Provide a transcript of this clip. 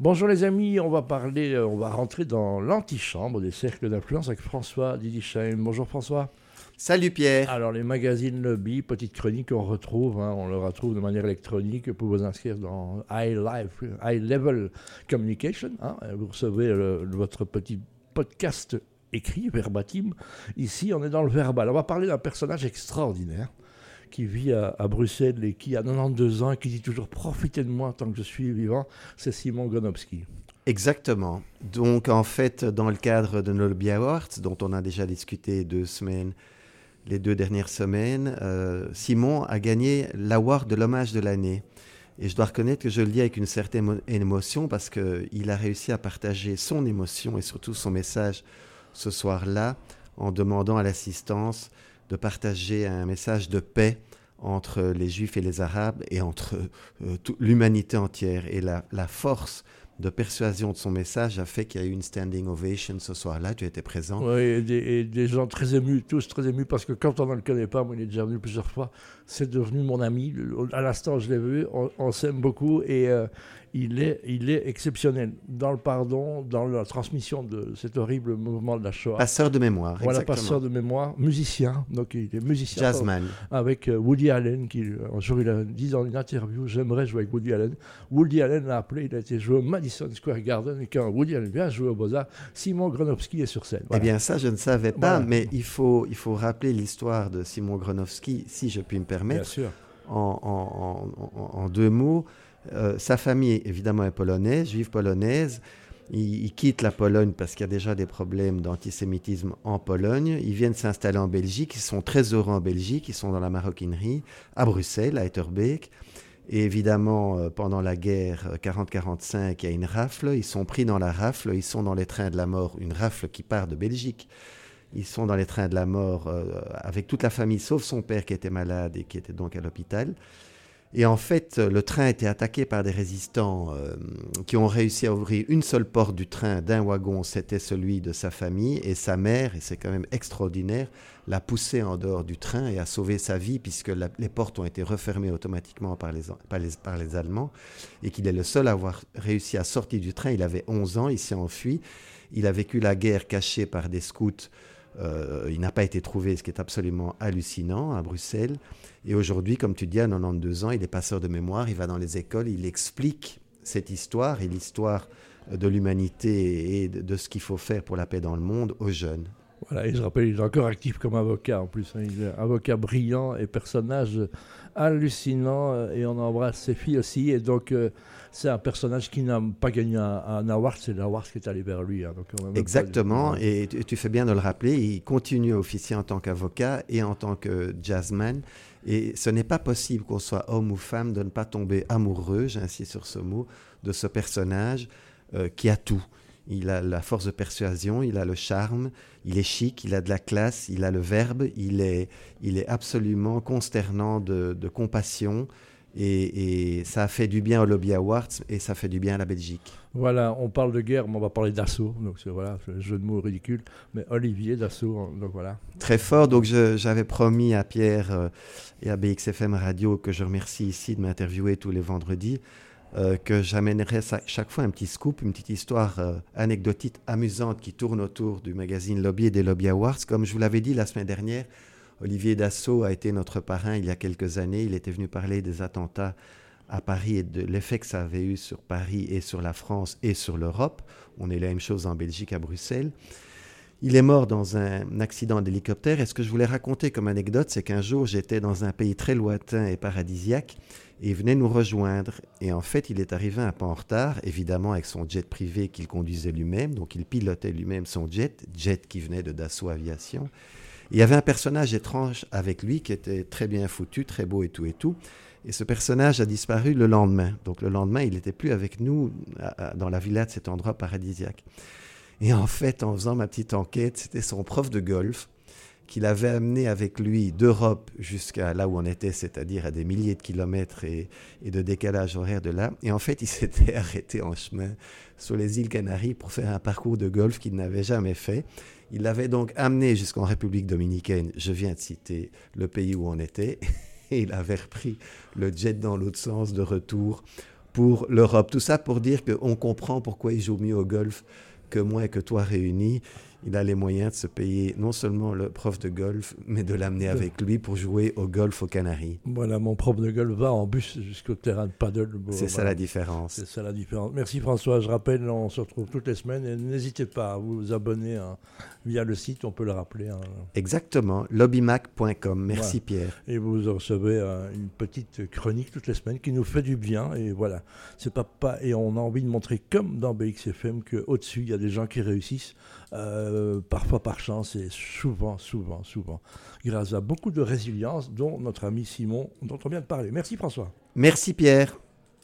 Bonjour les amis, on va parler, euh, on va rentrer dans l'antichambre des cercles d'influence avec François Didisheim. Bonjour François. Salut Pierre. Alors les magazines Lobby, petite chronique, on retrouve, hein, on le retrouve de manière électronique pour vous inscrire dans High, Life, High Level Communication. Hein. vous recevez votre petit podcast écrit, verbatim. Ici, on est dans le verbal. On va parler d'un personnage extraordinaire qui vit à, Bruxelles et qui a 92 ans et qui dit toujours profitez de moi tant que je suis vivant, c'est Simon Gonowski. Exactement. Donc en fait, dans le cadre de nos Awards, dont on a déjà discuté deux semaines, les deux dernières semaines, euh, Simon a gagné l'award de l'hommage de l'année. Et je dois reconnaître que je le dis avec une certaine émotion parce qu'il a réussi à partager son émotion et surtout son message ce soir-là en demandant à l'assistance de partager un message de paix entre les juifs et les arabes et entre euh, l'humanité entière. Et la, force de persuasion de son message a fait qu'il y a eu une standing ovation ce soir-là. Tu étais présent. Oui, et des, gens très émus, tous très émus, parce que quand on ne le connaît pas, moi il est déjà venu plusieurs fois, c'est devenu mon ami. À l'instant, je l'ai vu, on, s'aime beaucoup et, euh, il est, il est exceptionnel dans le pardon, dans la transmission de cet horrible mouvement de la Shoah. Passeur de mémoire, Voilà, passeur de mémoire, musicien, donc il est musicien. Jazzman. Avec euh, Woody Allen, qui un jour il a dit dans une interview, j'aimerais jouer avec Woody Allen. Woody Allen l'a appelé, il a été joué au Madison Square Garden, et quand Woody Allen vient jouer au Beaux-Arts, Simon Gronowski est sur scène. Eh bien ça, je ne savais pas, mais il faut, il faut rappeler l'histoire de Simon Gronowski, si je puis me permettre. Bien sûr. En, en, en deux mots. Euh, sa famille, évidemment, est polonaise, juive polonaise. Il, quitte la Pologne parce qu'il y a déjà des problèmes d'antisémitisme en Pologne. Ils viennent s'installer en Belgique. Ils sont très heureux en Belgique. Ils sont dans la maroquinerie, à Bruxelles, à Etterbeek. Et évidemment, euh, pendant la guerre 40-45, euh, il y a une rafle. Ils sont pris dans la rafle. Ils sont dans les trains de la mort. Une rafle qui part de Belgique. Ils sont dans les trains de la mort avec toute la famille, sauf son père qui était malade et qui était donc à l'hôpital. Et en fait, le train a été attaqué par des résistants euh, qui ont réussi à ouvrir une seule porte du train d'un wagon, c'était celui de sa famille, et sa mère, et c'est quand même extraordinaire, l'a poussé en dehors du train et a sauvé sa vie puisque les portes ont été refermées automatiquement par les, par les, Allemands, et qu'il est le seul à avoir réussi à sortir du train. Il avait 11 ans, il s'est enfui, il a vécu la guerre caché par des scouts euh, il n'a pas été trouvé, ce qui est absolument hallucinant à Bruxelles. Et aujourd'hui, comme tu dis, à 92 ans, il est passeur de mémoire, il va dans les écoles, il explique cette histoire et l'histoire de l'humanité et de, ce qu'il faut faire pour la paix dans le monde aux jeunes. Voilà, et je rappelle, il est encore actif comme avocat en plus. Hein. Il est avocat brillant et personnage hallucinant. Euh, et on embrasse ses filles aussi. Et donc, euh, c'est un personnage qui n'a pas gagné un, award, c'est l'award qui est allé vers lui. Hein. donc Exactement, et tu, fais bien de le rappeler. Il continue à officier en tant qu'avocat et en tant que jazzman. Et ce n'est pas possible qu'on soit homme ou femme de ne pas tomber amoureux, j'insiste sur ce mot, de ce personnage euh, qui a tout il a la force de persuasion, il a le charme, il est chic, il a de la classe, il a le verbe, il est, il est absolument consternant de, compassion. Et, ça a fait du bien au Lobby Awards et ça fait du bien à la Belgique. Voilà, on parle de guerre, mais on va parler d'assaut. Donc voilà, jeu de mots ridicule. Mais Olivier d'assaut, donc voilà. Très fort. Donc j'avais promis à Pierre euh, et à BXFM Radio, que je remercie ici de m'interviewer tous les vendredis, euh, que j'amènerai chaque fois un petit scoop, une petite histoire euh, anecdotique amusante qui tourne autour du magazine Lobby et des Lobby Awards. Comme je vous l'avais dit la semaine dernière, Olivier Dassault a été notre parrain il y a quelques années. Il était venu parler des attentats à Paris et de l'effet que ça avait eu sur Paris et sur la France et sur l'Europe. On est la même chose en Belgique, à Bruxelles. Il est mort dans un accident d'hélicoptère. Et ce que je voulais raconter comme anecdote, c'est qu'un jour, j'étais dans un pays très lointain et paradisiaque et il venait nous rejoindre. Et en fait, il est arrivé un peu en retard, évidemment avec son jet privé qu'il conduisait lui-même. Donc, il pilotait lui-même son jet, jet qui venait de Dassault Aviation. il y avait un personnage étrange avec lui qui était très bien foutu, très beau et tout et tout. Et ce personnage a disparu le lendemain. Donc, le lendemain, il n'était plus avec nous dans la villa de cet endroit paradisiaque. Et en fait, en faisant ma petite enquête, c'était son prof de golf qu'il avait amené avec lui d'Europe jusqu'à là où on était, c'est-à-dire à des milliers de kilomètres et, de décalage horaire de là. Et en fait, il s'était arrêté en chemin sur les îles Canaries pour faire un parcours de golf qu'il n'avait jamais fait. Il l'avait donc amené jusqu'en République dominicaine. Je viens de citer le pays où on était. Et il avait repris le jet dans l'autre sens de retour pour l'Europe. Tout ça pour dire qu'on comprend pourquoi il joue mieux au golf que moi et que toi réunis il a les moyens de se payer non seulement le prof de golf, mais de l'amener avec lui pour jouer au golf aux Canaries. Voilà, mon prof de golf va en bus jusqu'au terrain de paddle. C'est ça la différence. C'est ça la différence. Merci François. Je rappelle, on se retrouve toutes les semaines et n'hésitez pas à vous abonner hein, via le site, on peut le rappeler. Hein. Exactement, lobbymac.com. Merci Pierre. Et vous recevez euh, une petite chronique toutes les semaines qui nous fait du bien et voilà. C'est pas, pas et on a envie de montrer comme dans BXFM qu'au dessus il y a des gens qui réussissent. Euh, parfois par chance et souvent, souvent, souvent, grâce à beaucoup de résilience dont notre ami Simon, dont on vient de parler. Merci François. Merci Pierre.